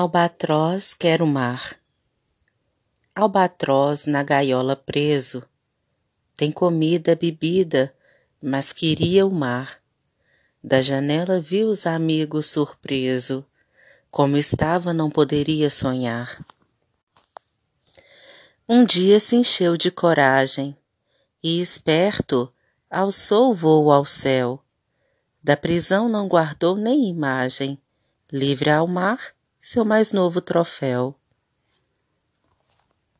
Albatroz quer o mar. Albatroz na gaiola preso, tem comida, bebida, mas queria o mar. Da janela viu os amigos surpreso, como estava não poderia sonhar. Um dia se encheu de coragem e, esperto, alçou voo ao céu. Da prisão não guardou nem imagem, livre ao mar seu mais novo troféu.